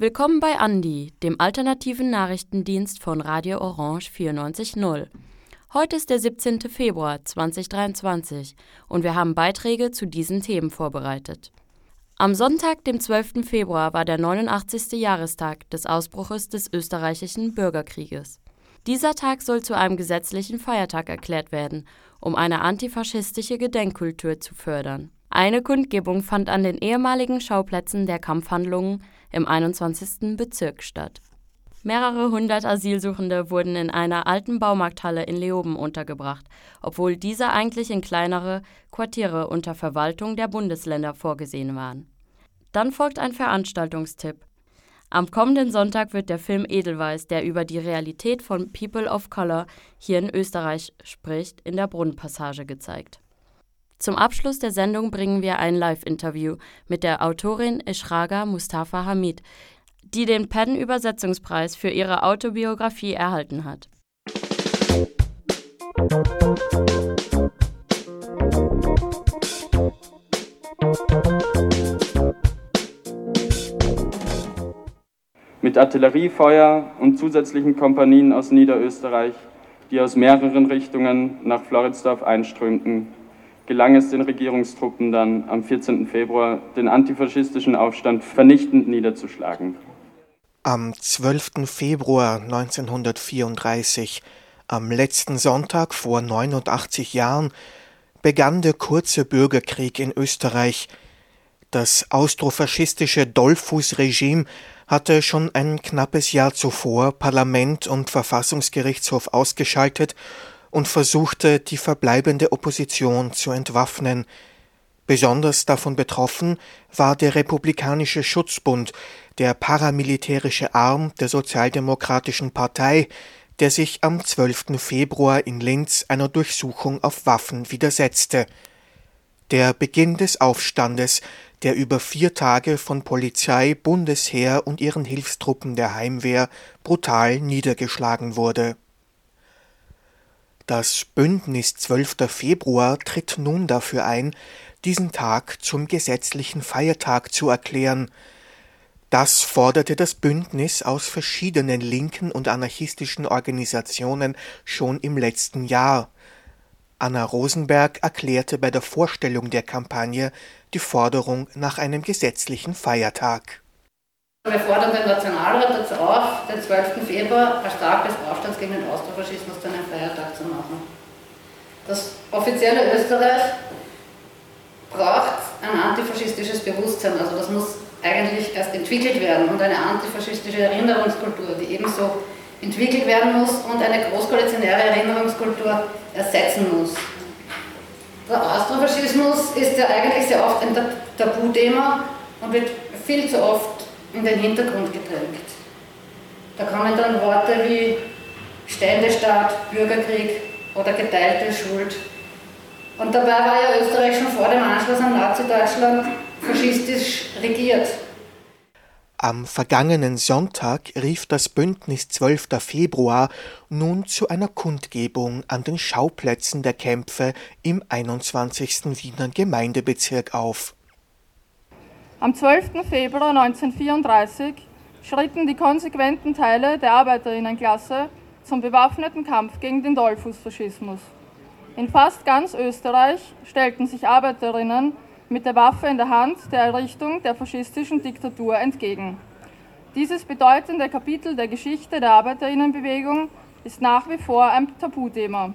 Willkommen bei Andi, dem alternativen Nachrichtendienst von Radio Orange 94.0. Heute ist der 17. Februar 2023 und wir haben Beiträge zu diesen Themen vorbereitet. Am Sonntag, dem 12. Februar, war der 89. Jahrestag des Ausbruches des österreichischen Bürgerkrieges. Dieser Tag soll zu einem gesetzlichen Feiertag erklärt werden, um eine antifaschistische Gedenkkultur zu fördern. Eine Kundgebung fand an den ehemaligen Schauplätzen der Kampfhandlungen im 21. Bezirk statt. Mehrere hundert Asylsuchende wurden in einer alten Baumarkthalle in Leoben untergebracht, obwohl diese eigentlich in kleinere Quartiere unter Verwaltung der Bundesländer vorgesehen waren. Dann folgt ein Veranstaltungstipp. Am kommenden Sonntag wird der Film Edelweiß, der über die Realität von People of Color hier in Österreich spricht, in der Brunnenpassage gezeigt. Zum Abschluss der Sendung bringen wir ein Live-Interview mit der Autorin Ishraga Mustafa Hamid, die den Penn-Übersetzungspreis für ihre Autobiografie erhalten hat. Mit Artilleriefeuer und zusätzlichen Kompanien aus Niederösterreich, die aus mehreren Richtungen nach Floridsdorf einströmten, gelang es den Regierungstruppen dann am 14. Februar, den antifaschistischen Aufstand vernichtend niederzuschlagen. Am 12. Februar 1934, am letzten Sonntag vor 89 Jahren, begann der kurze Bürgerkrieg in Österreich. Das austrofaschistische Dollfuß-Regime hatte schon ein knappes Jahr zuvor Parlament und Verfassungsgerichtshof ausgeschaltet und versuchte, die verbleibende Opposition zu entwaffnen. Besonders davon betroffen war der Republikanische Schutzbund, der paramilitärische Arm der Sozialdemokratischen Partei, der sich am 12. Februar in Linz einer Durchsuchung auf Waffen widersetzte. Der Beginn des Aufstandes, der über vier Tage von Polizei, Bundesheer und ihren Hilfstruppen der Heimwehr brutal niedergeschlagen wurde. Das Bündnis 12. Februar tritt nun dafür ein, diesen Tag zum gesetzlichen Feiertag zu erklären, das forderte das Bündnis aus verschiedenen linken und anarchistischen Organisationen schon im letzten Jahr. Anna Rosenberg erklärte bei der Vorstellung der Kampagne die Forderung nach einem gesetzlichen Feiertag. Wir fordern den Nationalrat dazu auf, den 12. Februar als Tag des Aufstands gegen den Austrofaschismus zu einem Feiertag zu machen. Das offizielle Österreich braucht ein antifaschistisches Bewusstsein, also das muss eigentlich erst entwickelt werden und eine antifaschistische Erinnerungskultur, die ebenso entwickelt werden muss und eine großkoalitionäre Erinnerungskultur ersetzen muss. Der Austrofaschismus ist ja eigentlich sehr oft ein Tabuthema und wird viel zu oft in den Hintergrund gedrängt. Da kommen dann Worte wie Ständestaat, Bürgerkrieg oder geteilte Schuld. Und dabei war ja Österreich schon vor dem Anschluss an Nazi-Deutschland faschistisch regiert. Am vergangenen Sonntag rief das Bündnis 12. Februar nun zu einer Kundgebung an den Schauplätzen der Kämpfe im 21. Wiener Gemeindebezirk auf. Am 12. Februar 1934 schritten die konsequenten Teile der Arbeiterinnenklasse zum bewaffneten Kampf gegen den Dollfußfaschismus. In fast ganz Österreich stellten sich Arbeiterinnen mit der Waffe in der Hand der Errichtung der faschistischen Diktatur entgegen. Dieses bedeutende Kapitel der Geschichte der Arbeiterinnenbewegung ist nach wie vor ein Tabuthema.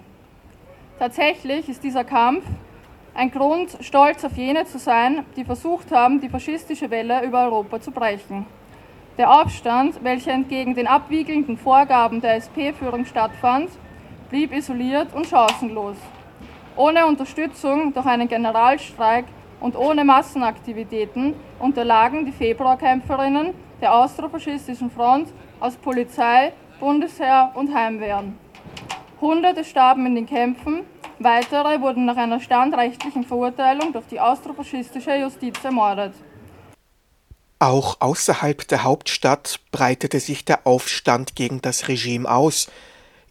Tatsächlich ist dieser Kampf ein Grund, stolz auf jene zu sein, die versucht haben, die faschistische Welle über Europa zu brechen. Der Aufstand, welcher entgegen den abwiegelnden Vorgaben der SP-Führung stattfand, blieb isoliert und chancenlos. Ohne Unterstützung durch einen Generalstreik und ohne Massenaktivitäten unterlagen die Februarkämpferinnen der austrofaschistischen Front aus Polizei, Bundesheer und Heimwehren. Hunderte starben in den Kämpfen, weitere wurden nach einer standrechtlichen Verurteilung durch die austrofaschistische Justiz ermordet. Auch außerhalb der Hauptstadt breitete sich der Aufstand gegen das Regime aus.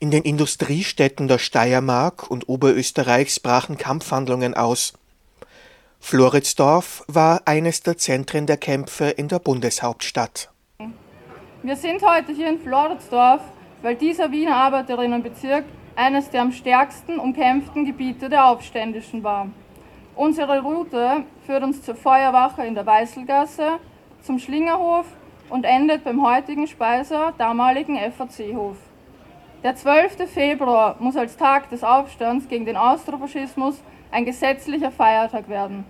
In den Industriestädten der Steiermark und Oberösterreichs brachen Kampfhandlungen aus. Floridsdorf war eines der Zentren der Kämpfe in der Bundeshauptstadt. Wir sind heute hier in Floridsdorf, weil dieser Wiener Arbeiterinnenbezirk eines der am stärksten umkämpften Gebiete der Aufständischen war. Unsere Route führt uns zur Feuerwache in der Weißelgasse, zum Schlingerhof und endet beim heutigen Speiser, damaligen FAC-Hof. Der 12. Februar muss als Tag des Aufstands gegen den Austrofaschismus ein gesetzlicher Feiertag werden.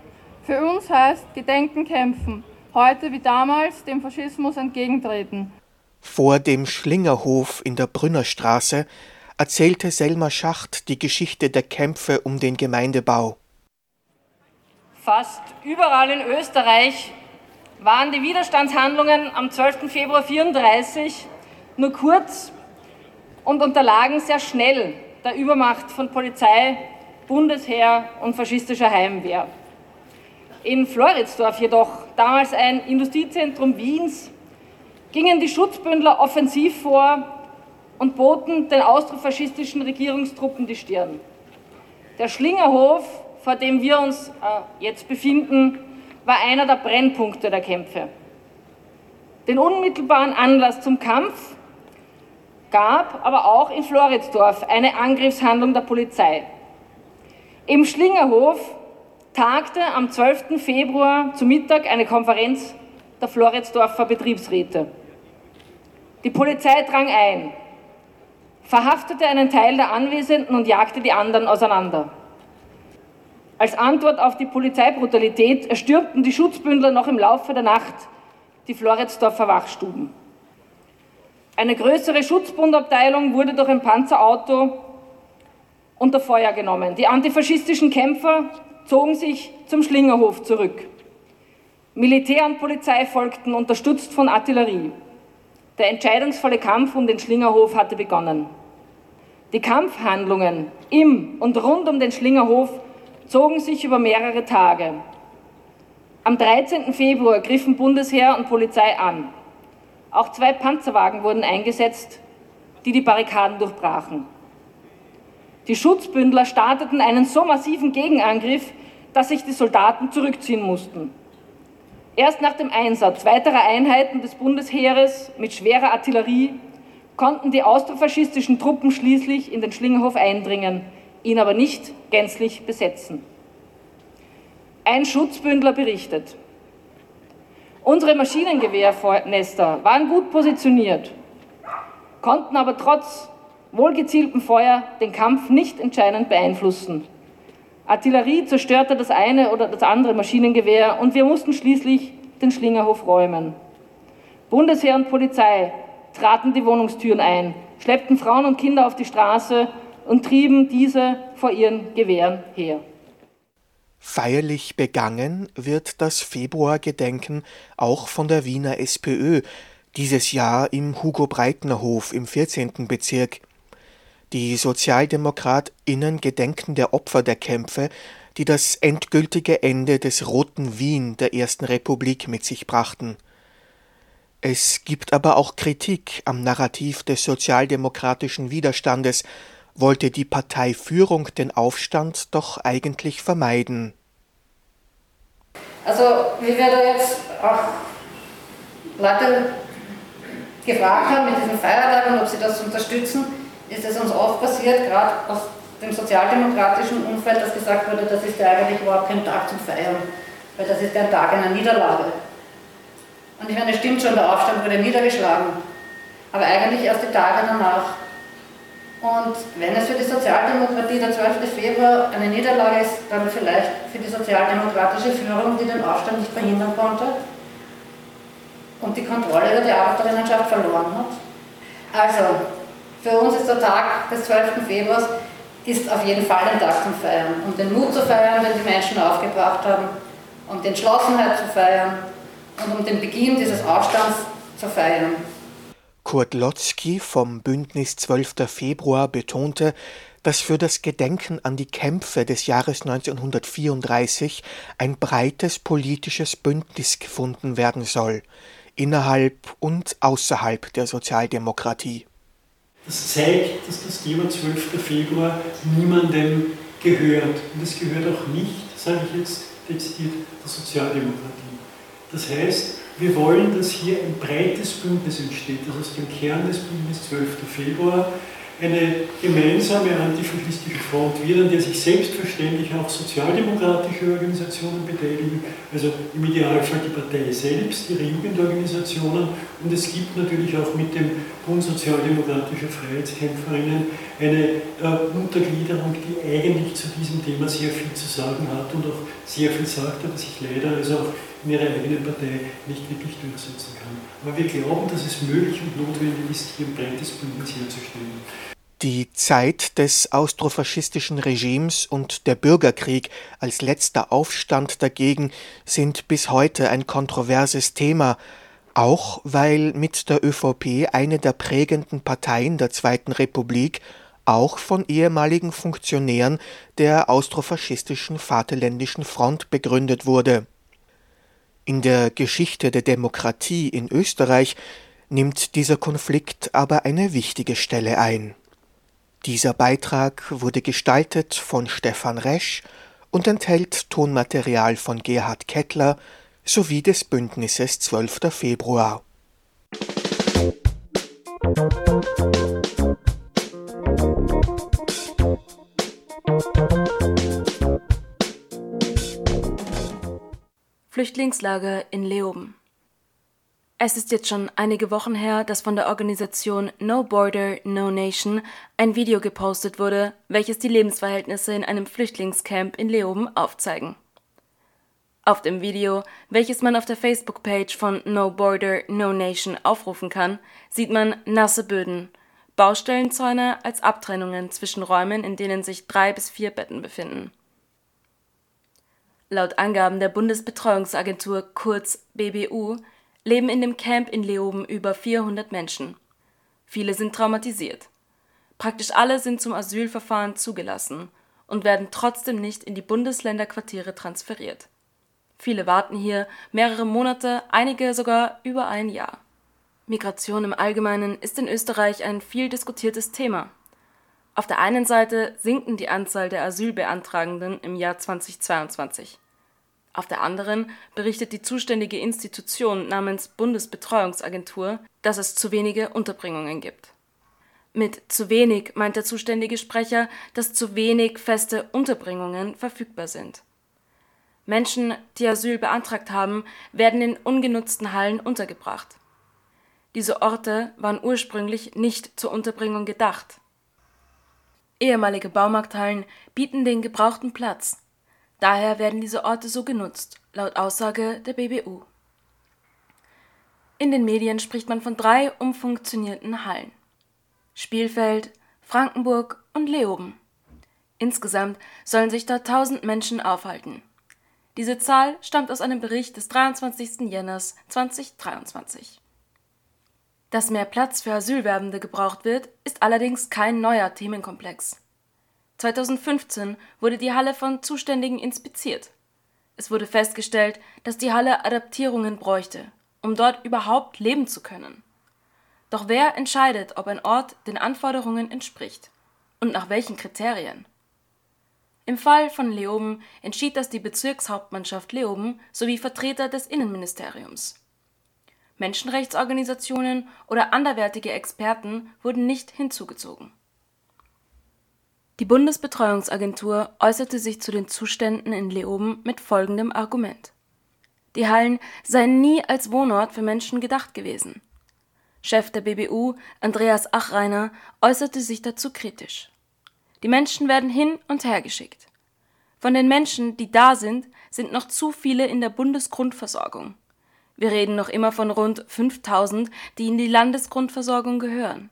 Für uns heißt Gedenken kämpfen, heute wie damals dem Faschismus entgegentreten. Vor dem Schlingerhof in der Brünnerstraße erzählte Selma Schacht die Geschichte der Kämpfe um den Gemeindebau. Fast überall in Österreich waren die Widerstandshandlungen am 12. Februar 1934 nur kurz und unterlagen sehr schnell der Übermacht von Polizei, Bundesheer und faschistischer Heimwehr. In Floridsdorf jedoch, damals ein Industriezentrum Wiens, gingen die Schutzbündler offensiv vor und boten den austrofaschistischen Regierungstruppen die Stirn. Der Schlingerhof, vor dem wir uns äh, jetzt befinden, war einer der Brennpunkte der Kämpfe. Den unmittelbaren Anlass zum Kampf gab aber auch in Floridsdorf eine Angriffshandlung der Polizei. Im Schlingerhof tagte am 12. Februar zu Mittag eine Konferenz der Floridsdorfer Betriebsräte. Die Polizei drang ein, verhaftete einen Teil der Anwesenden und jagte die anderen auseinander. Als Antwort auf die Polizeibrutalität erstürmten die Schutzbündler noch im Laufe der Nacht die Floridsdorfer Wachstuben. Eine größere Schutzbundabteilung wurde durch ein Panzerauto unter Feuer genommen. Die antifaschistischen Kämpfer zogen sich zum Schlingerhof zurück. Militär und Polizei folgten, unterstützt von Artillerie. Der entscheidungsvolle Kampf um den Schlingerhof hatte begonnen. Die Kampfhandlungen im und rund um den Schlingerhof zogen sich über mehrere Tage. Am 13. Februar griffen Bundesheer und Polizei an. Auch zwei Panzerwagen wurden eingesetzt, die die Barrikaden durchbrachen. Die Schutzbündler starteten einen so massiven Gegenangriff, dass sich die Soldaten zurückziehen mussten. Erst nach dem Einsatz weiterer Einheiten des Bundesheeres mit schwerer Artillerie konnten die austrofaschistischen Truppen schließlich in den Schlingerhof eindringen, ihn aber nicht gänzlich besetzen. Ein Schutzbündler berichtet, Unsere Maschinengewehrnester waren gut positioniert, konnten aber trotz wohlgezieltem Feuer den Kampf nicht entscheidend beeinflussen. Artillerie zerstörte das eine oder das andere Maschinengewehr und wir mussten schließlich den Schlingerhof räumen. Bundesheer und Polizei traten die Wohnungstüren ein, schleppten Frauen und Kinder auf die Straße und trieben diese vor ihren Gewehren her. Feierlich begangen wird das Februargedenken auch von der Wiener SPÖ, dieses Jahr im Hugo Breitner Hof im 14. Bezirk. Die SozialdemokratInnen gedenken der Opfer der Kämpfe, die das endgültige Ende des Roten Wien der Ersten Republik mit sich brachten. Es gibt aber auch Kritik am Narrativ des sozialdemokratischen Widerstandes, wollte die Parteiführung den Aufstand doch eigentlich vermeiden. Also, wie wir da jetzt auch Leute gefragt haben mit diesem Feiertag und ob sie das unterstützen, ist es uns oft passiert, gerade aus dem sozialdemokratischen Umfeld, dass gesagt wurde, das ist ja eigentlich überhaupt kein Tag zum Feiern, weil das ist ja ein Tag einer Niederlage. Und ich meine, es stimmt schon, der Aufstand wurde niedergeschlagen, aber eigentlich erst die Tage danach. Und wenn es für die Sozialdemokratie der 12. Februar eine Niederlage ist, dann vielleicht für die sozialdemokratische Führung, die den Aufstand nicht verhindern konnte und die Kontrolle über die Arbeiterinnenschaft verloren hat. Also, für uns ist der Tag des 12. Februars ist auf jeden Fall ein Tag zum Feiern. Um den Mut zu feiern, den die Menschen aufgebracht haben, um die Entschlossenheit zu feiern und um den Beginn dieses Aufstands zu feiern. Kurt Lotzki vom Bündnis 12. Februar betonte, dass für das Gedenken an die Kämpfe des Jahres 1934 ein breites politisches Bündnis gefunden werden soll, innerhalb und außerhalb der Sozialdemokratie. Das zeigt, dass das Thema 12. Februar niemandem gehört. Und es gehört auch nicht, sage ich jetzt dezidiert, der Sozialdemokratie. Das heißt, wir wollen, dass hier ein breites Bündnis entsteht, dass aus dem Kern des Bündnisses 12. Februar eine gemeinsame antifaschistische Front wird, an der sich selbstverständlich auch sozialdemokratische Organisationen beteiligen, also im Idealfall die Partei selbst, ihre Jugendorganisationen und es gibt natürlich auch mit dem Bund sozialdemokratischer Freiheitskämpferinnen eine äh, Untergliederung, die eigentlich zu diesem Thema sehr viel zu sagen hat und auch sehr viel sagt, aber sich leider also auch in ihrer eigenen Partei nicht wirklich durchsetzen kann. Aber wir glauben, dass es möglich und notwendig ist, hier ein breites Bündnis herzustellen. Die Zeit des austrofaschistischen Regimes und der Bürgerkrieg als letzter Aufstand dagegen sind bis heute ein kontroverses Thema, auch weil mit der ÖVP eine der prägenden Parteien der Zweiten Republik auch von ehemaligen Funktionären der austrofaschistischen Vaterländischen Front begründet wurde. In der Geschichte der Demokratie in Österreich nimmt dieser Konflikt aber eine wichtige Stelle ein. Dieser Beitrag wurde gestaltet von Stefan Resch und enthält Tonmaterial von Gerhard Kettler sowie des Bündnisses 12. Februar. Flüchtlingslager in Leoben es ist jetzt schon einige Wochen her, dass von der Organisation No Border, No Nation ein Video gepostet wurde, welches die Lebensverhältnisse in einem Flüchtlingscamp in Leoben aufzeigen. Auf dem Video, welches man auf der Facebook-Page von No Border, No Nation aufrufen kann, sieht man nasse Böden, Baustellenzäune als Abtrennungen zwischen Räumen, in denen sich drei bis vier Betten befinden. Laut Angaben der Bundesbetreuungsagentur kurz BBU leben in dem Camp in Leoben über 400 Menschen. Viele sind traumatisiert. Praktisch alle sind zum Asylverfahren zugelassen und werden trotzdem nicht in die Bundesländerquartiere transferiert. Viele warten hier mehrere Monate, einige sogar über ein Jahr. Migration im Allgemeinen ist in Österreich ein viel diskutiertes Thema. Auf der einen Seite sinken die Anzahl der Asylbeantragenden im Jahr 2022. Auf der anderen berichtet die zuständige Institution namens Bundesbetreuungsagentur, dass es zu wenige Unterbringungen gibt. Mit zu wenig meint der zuständige Sprecher, dass zu wenig feste Unterbringungen verfügbar sind. Menschen, die Asyl beantragt haben, werden in ungenutzten Hallen untergebracht. Diese Orte waren ursprünglich nicht zur Unterbringung gedacht. Ehemalige Baumarkthallen bieten den gebrauchten Platz, Daher werden diese Orte so genutzt, laut Aussage der BBU. In den Medien spricht man von drei umfunktionierten Hallen. Spielfeld, Frankenburg und Leoben. Insgesamt sollen sich dort 1000 Menschen aufhalten. Diese Zahl stammt aus einem Bericht des 23. Jänners 2023. Dass mehr Platz für Asylwerbende gebraucht wird, ist allerdings kein neuer Themenkomplex. 2015 wurde die Halle von Zuständigen inspiziert. Es wurde festgestellt, dass die Halle Adaptierungen bräuchte, um dort überhaupt leben zu können. Doch wer entscheidet, ob ein Ort den Anforderungen entspricht und nach welchen Kriterien? Im Fall von Leoben entschied das die Bezirkshauptmannschaft Leoben sowie Vertreter des Innenministeriums. Menschenrechtsorganisationen oder anderwertige Experten wurden nicht hinzugezogen die Bundesbetreuungsagentur äußerte sich zu den Zuständen in Leoben mit folgendem Argument: Die Hallen seien nie als Wohnort für Menschen gedacht gewesen. Chef der BBU, Andreas Achreiner, äußerte sich dazu kritisch. Die Menschen werden hin und her geschickt. Von den Menschen, die da sind, sind noch zu viele in der Bundesgrundversorgung. Wir reden noch immer von rund 5000, die in die Landesgrundversorgung gehören.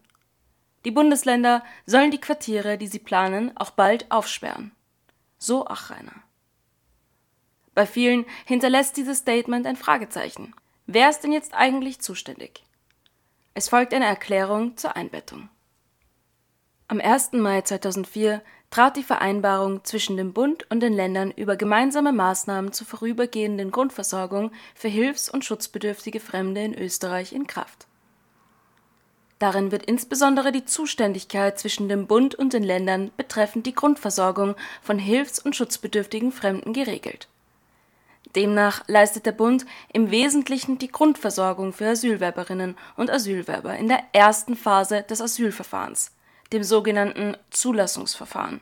Die Bundesländer sollen die Quartiere, die sie planen, auch bald aufsperren. So Achreiner. Bei vielen hinterlässt dieses Statement ein Fragezeichen. Wer ist denn jetzt eigentlich zuständig? Es folgt eine Erklärung zur Einbettung. Am 1. Mai 2004 trat die Vereinbarung zwischen dem Bund und den Ländern über gemeinsame Maßnahmen zur vorübergehenden Grundversorgung für hilfs- und schutzbedürftige Fremde in Österreich in Kraft. Darin wird insbesondere die Zuständigkeit zwischen dem Bund und den Ländern betreffend die Grundversorgung von hilfs- und schutzbedürftigen Fremden geregelt. Demnach leistet der Bund im Wesentlichen die Grundversorgung für Asylwerberinnen und Asylwerber in der ersten Phase des Asylverfahrens, dem sogenannten Zulassungsverfahren.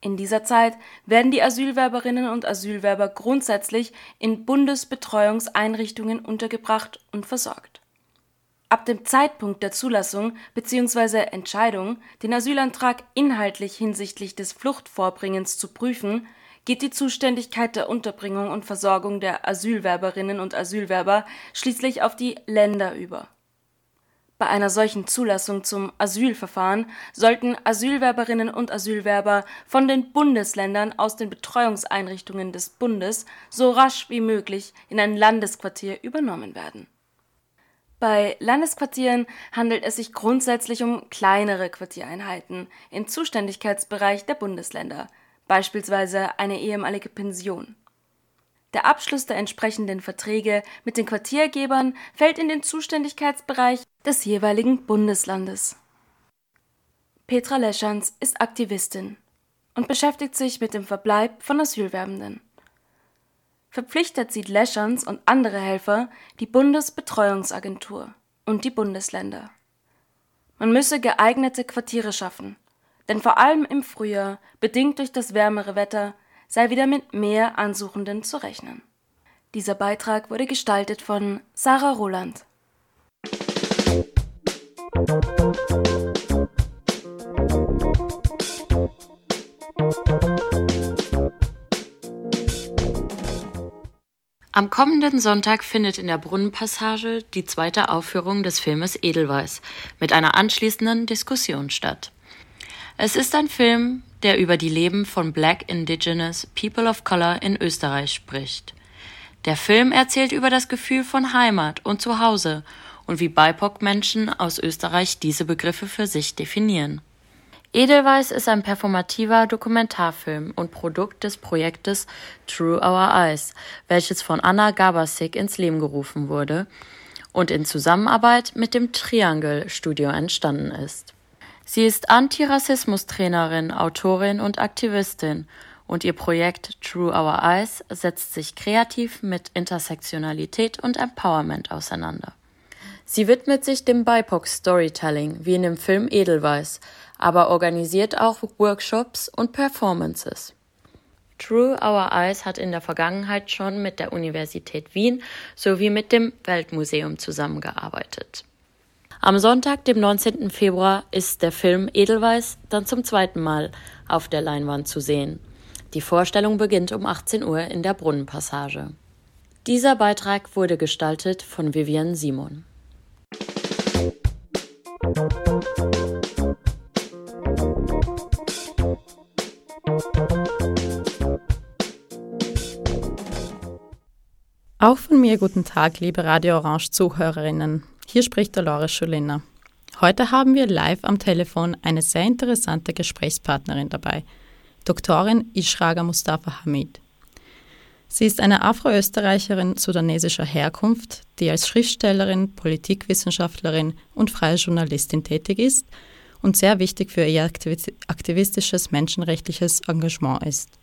In dieser Zeit werden die Asylwerberinnen und Asylwerber grundsätzlich in Bundesbetreuungseinrichtungen untergebracht und versorgt. Ab dem Zeitpunkt der Zulassung bzw. Entscheidung, den Asylantrag inhaltlich hinsichtlich des Fluchtvorbringens zu prüfen, geht die Zuständigkeit der Unterbringung und Versorgung der Asylwerberinnen und Asylwerber schließlich auf die Länder über bei einer solchen Zulassung zum Asylverfahren sollten Asylwerberinnen und Asylwerber von den Bundesländern aus den Betreuungseinrichtungen des Bundes so rasch wie möglich in ein Landesquartier übernommen werden. Bei Landesquartieren handelt es sich grundsätzlich um kleinere Quartiereinheiten im Zuständigkeitsbereich der Bundesländer, beispielsweise eine ehemalige Pension der Abschluss der entsprechenden Verträge mit den Quartiergebern fällt in den Zuständigkeitsbereich des jeweiligen Bundeslandes. Petra Leschanz ist Aktivistin und beschäftigt sich mit dem Verbleib von Asylwerbenden. Verpflichtet sieht Leschanz und andere Helfer die Bundesbetreuungsagentur und die Bundesländer. Man müsse geeignete Quartiere schaffen, denn vor allem im Frühjahr, bedingt durch das wärmere Wetter, sei wieder mit mehr Ansuchenden zu rechnen. Dieser Beitrag wurde gestaltet von Sarah Roland. Am kommenden Sonntag findet in der Brunnenpassage die zweite Aufführung des Filmes Edelweiß mit einer anschließenden Diskussion statt. Es ist ein Film, der über die Leben von Black Indigenous People of Color in Österreich spricht. Der Film erzählt über das Gefühl von Heimat und Zuhause und wie BIPOC-Menschen aus Österreich diese Begriffe für sich definieren. Edelweiß ist ein performativer Dokumentarfilm und Produkt des Projektes True Our Eyes, welches von Anna Gabasik ins Leben gerufen wurde und in Zusammenarbeit mit dem Triangle Studio entstanden ist. Sie ist Antirassismus-Trainerin, Autorin und Aktivistin und ihr Projekt True Our Eyes setzt sich kreativ mit Intersektionalität und Empowerment auseinander. Sie widmet sich dem BIPOC Storytelling, wie in dem Film Edelweiß, aber organisiert auch Workshops und Performances. True Our Eyes hat in der Vergangenheit schon mit der Universität Wien sowie mit dem Weltmuseum zusammengearbeitet. Am Sonntag, dem 19. Februar, ist der Film Edelweiß dann zum zweiten Mal auf der Leinwand zu sehen. Die Vorstellung beginnt um 18 Uhr in der Brunnenpassage. Dieser Beitrag wurde gestaltet von Vivian Simon. Auch von mir guten Tag, liebe Radio Orange Zuhörerinnen. Hier spricht Dolores Schulina. Heute haben wir live am Telefon eine sehr interessante Gesprächspartnerin dabei, Doktorin Ishraga Mustafa Hamid. Sie ist eine Afroösterreicherin sudanesischer Herkunft, die als Schriftstellerin, Politikwissenschaftlerin und freie Journalistin tätig ist und sehr wichtig für ihr aktivistisches menschenrechtliches Engagement ist.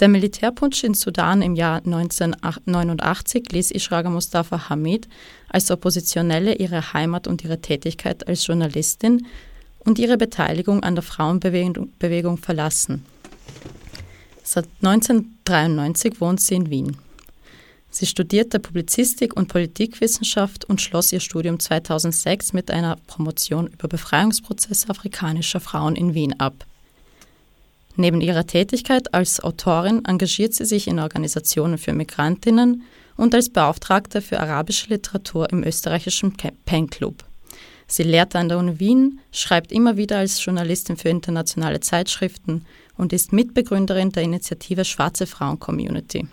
Der Militärputsch in Sudan im Jahr 1989 ließ Ishraga Mustafa Hamid als Oppositionelle ihre Heimat und ihre Tätigkeit als Journalistin und ihre Beteiligung an der Frauenbewegung verlassen. Seit 1993 wohnt sie in Wien. Sie studierte Publizistik und Politikwissenschaft und schloss ihr Studium 2006 mit einer Promotion über Befreiungsprozesse afrikanischer Frauen in Wien ab. Neben ihrer Tätigkeit als Autorin engagiert sie sich in Organisationen für Migrantinnen und als Beauftragte für arabische Literatur im österreichischen Pen Club. Sie lehrt an der Uni Wien, schreibt immer wieder als Journalistin für internationale Zeitschriften und ist Mitbegründerin der Initiative Schwarze Frauen Community.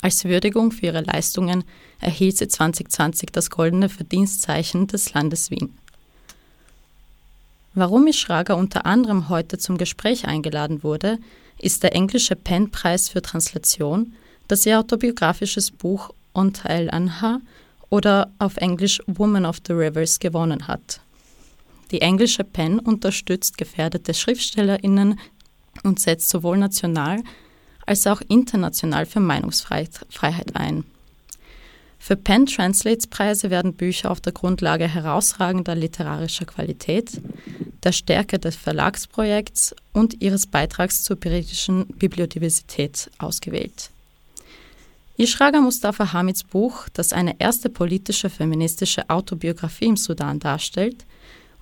Als Würdigung für ihre Leistungen erhielt sie 2020 das Goldene Verdienstzeichen des Landes Wien. Warum Ishraga unter anderem heute zum Gespräch eingeladen wurde, ist der englische Penn-Preis für Translation, das ihr autobiografisches Buch Onta el Anha oder auf Englisch Woman of the Rivers gewonnen hat. Die englische PEN unterstützt gefäherdete Schriftstellerinnen und setzt sowohl national als auch international für Meinungsfreiheit ein. Für Penn Translates Preise werden Bücher auf der Grundlage herausragender literarischer Qualität, der Stärke des Verlagsprojekts und ihres Beitrags zur britischen Bibliodiversität ausgewählt. Ishraga Mustafa Hamids Buch, das eine erste politische feministische Autobiografie im Sudan darstellt,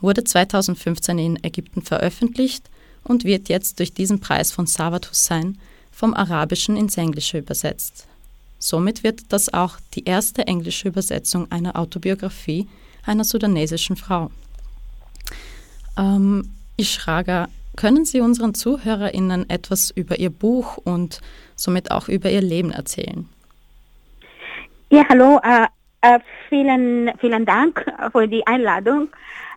wurde 2015 in Ägypten veröffentlicht und wird jetzt durch diesen Preis von Sawat Hussein vom Arabischen ins Englische übersetzt. Somit wird das auch die erste englische Übersetzung einer Autobiografie einer sudanesischen Frau. Ähm, Ishraga, können Sie unseren ZuhörerInnen etwas über Ihr Buch und somit auch über Ihr Leben erzählen? Ja, hallo. Äh, äh, vielen, vielen Dank für die Einladung.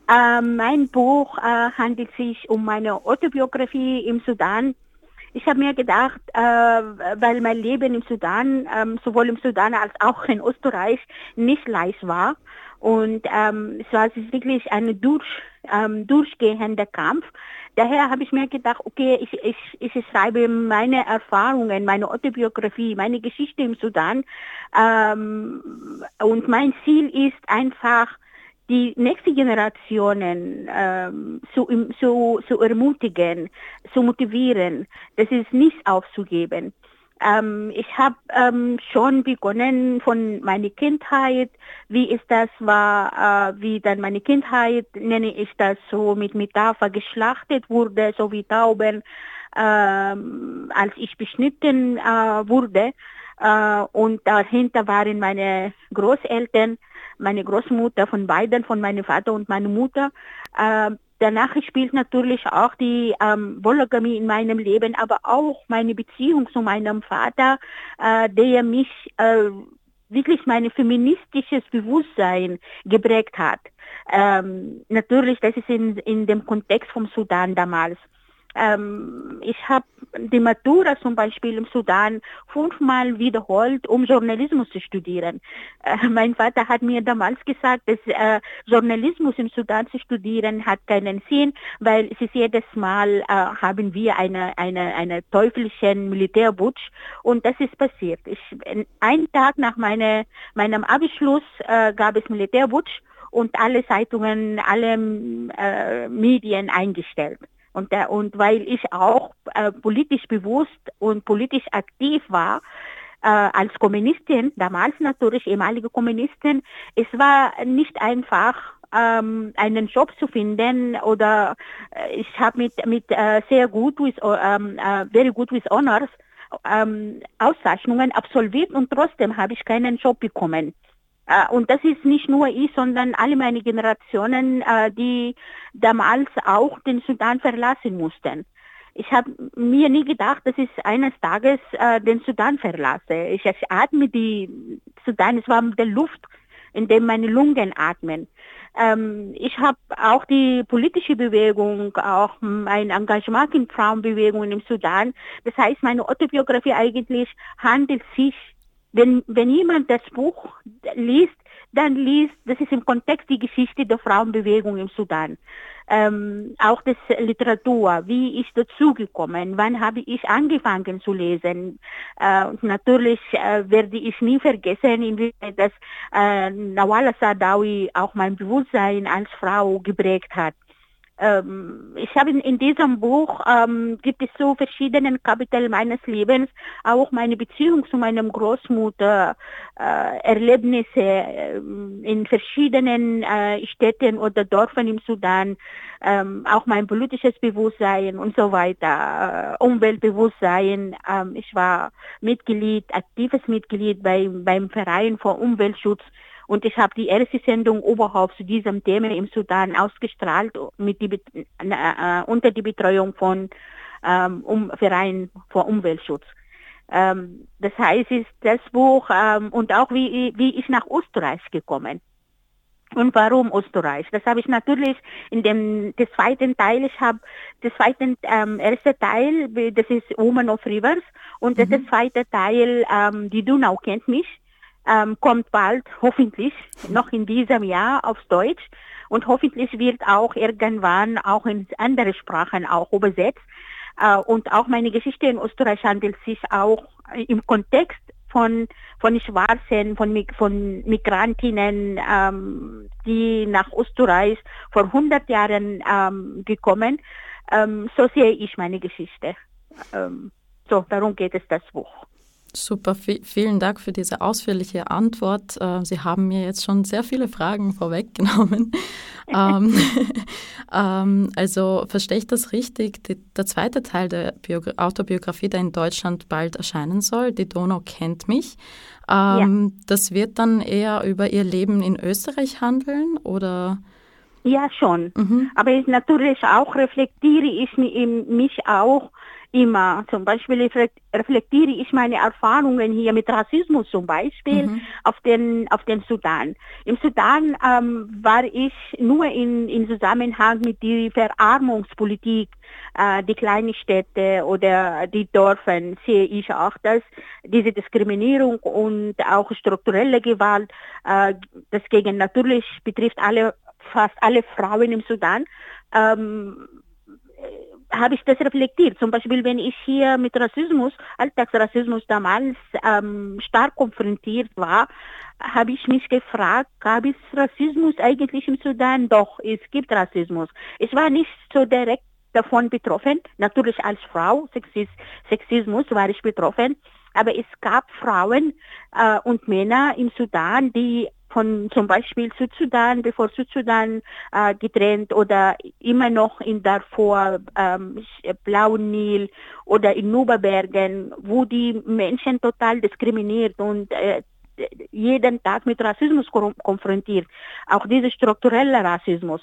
Äh, mein Buch äh, handelt sich um meine Autobiografie im Sudan. Ich habe mir gedacht, äh, weil mein Leben im Sudan, ähm, sowohl im Sudan als auch in Österreich, nicht leicht war. Und ähm, es war wirklich ein durch, ähm, durchgehender Kampf. Daher habe ich mir gedacht, okay, ich, ich, ich schreibe meine Erfahrungen, meine Autobiografie, meine Geschichte im Sudan. Ähm, und mein Ziel ist einfach, die nächste Generationen ähm, zu, zu, zu ermutigen, zu motivieren, das ist nicht aufzugeben. Ähm, ich habe ähm, schon begonnen von meiner Kindheit, wie ist das war, äh, wie dann meine Kindheit, nenne ich das so mit Metapher, geschlachtet wurde, so wie Tauben, ähm, als ich beschnitten äh, wurde. Äh, und dahinter waren meine Großeltern, meine Großmutter von beiden, von meinem Vater und meiner Mutter. Danach spielt natürlich auch die ähm, Polygamie in meinem Leben, aber auch meine Beziehung zu meinem Vater, äh, der mich äh, wirklich mein feministisches Bewusstsein geprägt hat. Ähm, natürlich, das ist in, in dem Kontext vom Sudan damals. Ähm, ich habe die Matura zum Beispiel im Sudan fünfmal wiederholt, um Journalismus zu studieren. Äh, mein Vater hat mir damals gesagt, dass äh, Journalismus im Sudan zu studieren hat keinen Sinn, weil es ist jedes Mal äh, haben wir eine, eine, eine teuflischen Militärputsch und das ist passiert. Ich, einen Tag nach meine, meinem Abschluss äh, gab es Militärputsch und alle Zeitungen, alle äh, Medien eingestellt. Und, der, und weil ich auch äh, politisch bewusst und politisch aktiv war, äh, als Kommunistin, damals natürlich ehemalige Kommunistin, es war nicht einfach, ähm, einen Job zu finden oder äh, ich habe mit, mit äh, sehr gut with, ähm, äh, very good with honors ähm, Auszeichnungen absolviert und trotzdem habe ich keinen Job bekommen. Äh, und das ist nicht nur ich, sondern alle meine Generationen, äh, die damals auch den Sudan verlassen mussten. Ich habe mir nie gedacht, dass ich eines Tages äh, den Sudan verlasse. Ich, atme die Sudan, es war der Luft, in dem meine Lungen atmen. Ähm, ich habe auch die politische Bewegung, auch mein Engagement in Frauenbewegungen im Sudan. Das heißt, meine Autobiografie eigentlich handelt sich wenn, wenn jemand das Buch liest, dann liest, das ist im Kontext die Geschichte der Frauenbewegung im Sudan. Ähm, auch das Literatur, wie ist dazugekommen, wann habe ich angefangen zu lesen. Äh, natürlich äh, werde ich nie vergessen, inwieweit das äh, Nawala Sadawi auch mein Bewusstsein als Frau geprägt hat ähm, ich habe in, in, diesem Buch ähm, gibt es so verschiedene Kapitel meines Lebens, auch meine Beziehung zu meinem Großmutter, äh, Erlebnisse äh, in verschiedenen äh, Städten oder Dörfern im Sudan, ähm, auch mein politisches Bewusstsein und so weiter, äh, Umweltbewusstsein. Ähm, ich war Mitglied, aktives Mitglied bei, beim Verein für Umweltschutz und ich habe die erste Sendung überhaupt zu diesem Thema im Sudan ausgestrahlt mit die, äh, unter die Betreuung von ähm, um, Verein für Umweltschutz. Ähm, das heißt, ist das Buch ähm, und auch wie, wie ich nach Österreich gekommen. Und warum Österreich? Das habe ich natürlich in dem des zweiten Teil. Ich habe das zweite ähm, erste Teil, das ist Woman of Rivers und mhm. das zweite Teil, ähm, die Donau kennt mich ähm, kommt bald, hoffentlich, noch in diesem Jahr aufs Deutsch. Und hoffentlich wird auch irgendwann auch in andere Sprachen auch übersetzt. Äh, und auch meine Geschichte in Österreich handelt sich auch im Kontext von, von Schwarzen, von, von Migrantinnen, ähm, die nach Österreich vor 100 Jahren ähm, gekommen. Ähm, so sehe ich meine Geschichte. Ähm, so, darum geht es das Buch. Super, vielen Dank für diese ausführliche Antwort. Äh, Sie haben mir jetzt schon sehr viele Fragen vorweggenommen. ähm, ähm, also verstehe ich das richtig? Die, der zweite Teil der Bio Autobiografie, der in Deutschland bald erscheinen soll, Die Donau kennt mich, ähm, ja. das wird dann eher über Ihr Leben in Österreich handeln oder? Ja, schon. Mhm. Aber ich natürlich auch reflektiere ich mich auch immer. Zum Beispiel reflektiere ich meine Erfahrungen hier mit Rassismus zum Beispiel mhm. auf, den, auf den Sudan. Im Sudan ähm, war ich nur in, in Zusammenhang mit der Verarmungspolitik, äh, die kleinen Städte oder die Dörfer sehe ich auch, dass diese Diskriminierung und auch strukturelle Gewalt, äh, das gegen natürlich betrifft alle, fast alle Frauen im Sudan, ähm, habe ich das reflektiert. Zum Beispiel, wenn ich hier mit Rassismus, Alltagsrassismus damals ähm, stark konfrontiert war, habe ich mich gefragt, gab es Rassismus eigentlich im Sudan? Doch, es gibt Rassismus. Ich war nicht so direkt davon betroffen. Natürlich als Frau, Sexis, Sexismus war ich betroffen. Aber es gab Frauen äh, und Männer im Sudan, die von zum Beispiel Südsudan, bevor Südsudan äh, getrennt oder immer noch in Darfur, ähm, Blauen Nil oder in Nuberbergen, wo die Menschen total diskriminiert und äh, jeden Tag mit Rassismus konfrontiert. Auch dieser strukturelle Rassismus.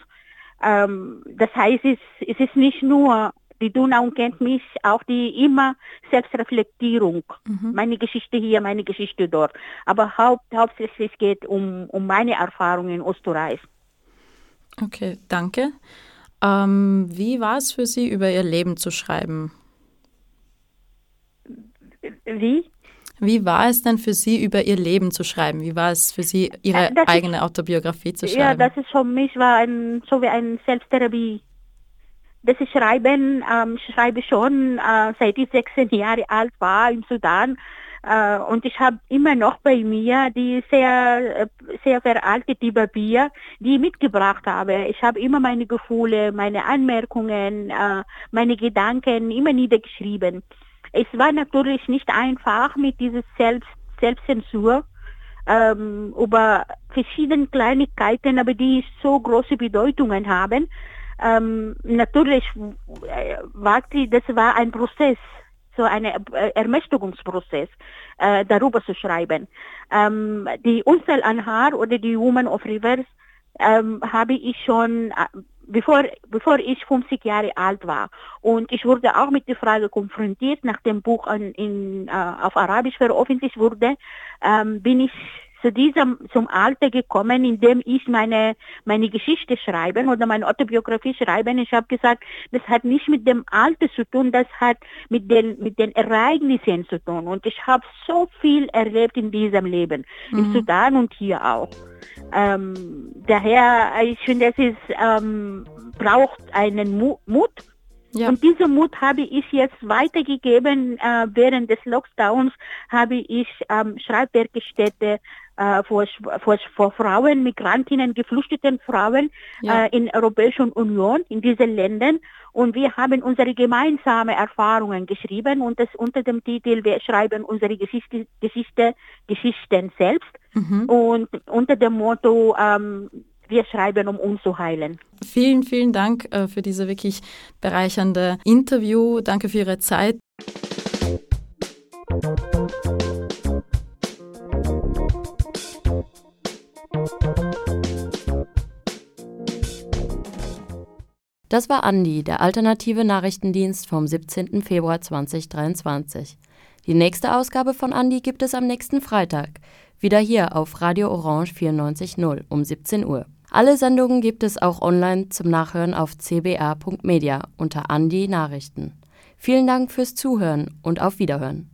Ähm, das heißt, es, es ist nicht nur die Donau kennt mich, auch die immer Selbstreflektierung. Mhm. Meine Geschichte hier, meine Geschichte dort. Aber haupt, hauptsächlich geht es um, um meine Erfahrungen in Österreich. Okay, danke. Ähm, wie war es für Sie, über Ihr Leben zu schreiben? Wie? Wie war es denn für Sie, über Ihr Leben zu schreiben? Wie war es für Sie, Ihre das eigene ist, Autobiografie zu schreiben? Ja, das ist für mich war ein, so wie eine Selbsttherapie das Schreiben ähm, schreibe schon, äh, seit ich 16 Jahre alt war im Sudan. Äh, und ich habe immer noch bei mir die sehr, äh, sehr veraltete Papier, die ich mitgebracht habe. Ich habe immer meine Gefühle, meine Anmerkungen, äh, meine Gedanken immer niedergeschrieben. Es war natürlich nicht einfach mit dieser Selbst Selbstzensur ähm, über verschiedene Kleinigkeiten, aber die so große Bedeutungen haben ähm, natürlich äh, war die, das war ein Prozess, so ein äh, Ermächtigungsprozess, äh, darüber zu schreiben. Ähm, die Unfall Anhar oder die Woman of Rivers ähm, habe ich schon, äh, bevor, bevor ich 50 Jahre alt war. Und ich wurde auch mit der Frage konfrontiert, nach dem Buch in, äh, auf Arabisch veröffentlicht wurde, ähm, bin ich zu diesem, zum Alter gekommen, in dem ich meine, meine Geschichte schreiben oder meine Autobiografie schreiben. Ich habe gesagt, das hat nicht mit dem Alter zu tun, das hat mit den, mit den Ereignissen zu tun. Und ich habe so viel erlebt in diesem Leben, mhm. im Sudan und hier auch. Ähm, daher, ich finde, es ist, ähm, braucht einen Mut, ja. Und diesen Mut habe ich jetzt weitergegeben. Äh, während des Lockdowns habe ich ähm, Schreibwerkstätte äh, vor, vor, vor Frauen, Migrantinnen, geflüchteten Frauen ja. äh, in der Europäischen Union, in diesen Ländern. Und wir haben unsere gemeinsamen Erfahrungen geschrieben und das unter dem Titel Wir schreiben unsere Geschichte, Geschichte Geschichten selbst. Mhm. Und unter dem Motto ähm, wir schreiben, um uns zu heilen. Vielen, vielen Dank äh, für diese wirklich bereichernde Interview. Danke für Ihre Zeit. Das war Andi, der alternative Nachrichtendienst vom 17. Februar 2023. Die nächste Ausgabe von Andi gibt es am nächsten Freitag. Wieder hier auf Radio Orange 94.0 um 17 Uhr. Alle Sendungen gibt es auch online zum Nachhören auf cba.media unter Andi Nachrichten. Vielen Dank fürs Zuhören und auf Wiederhören.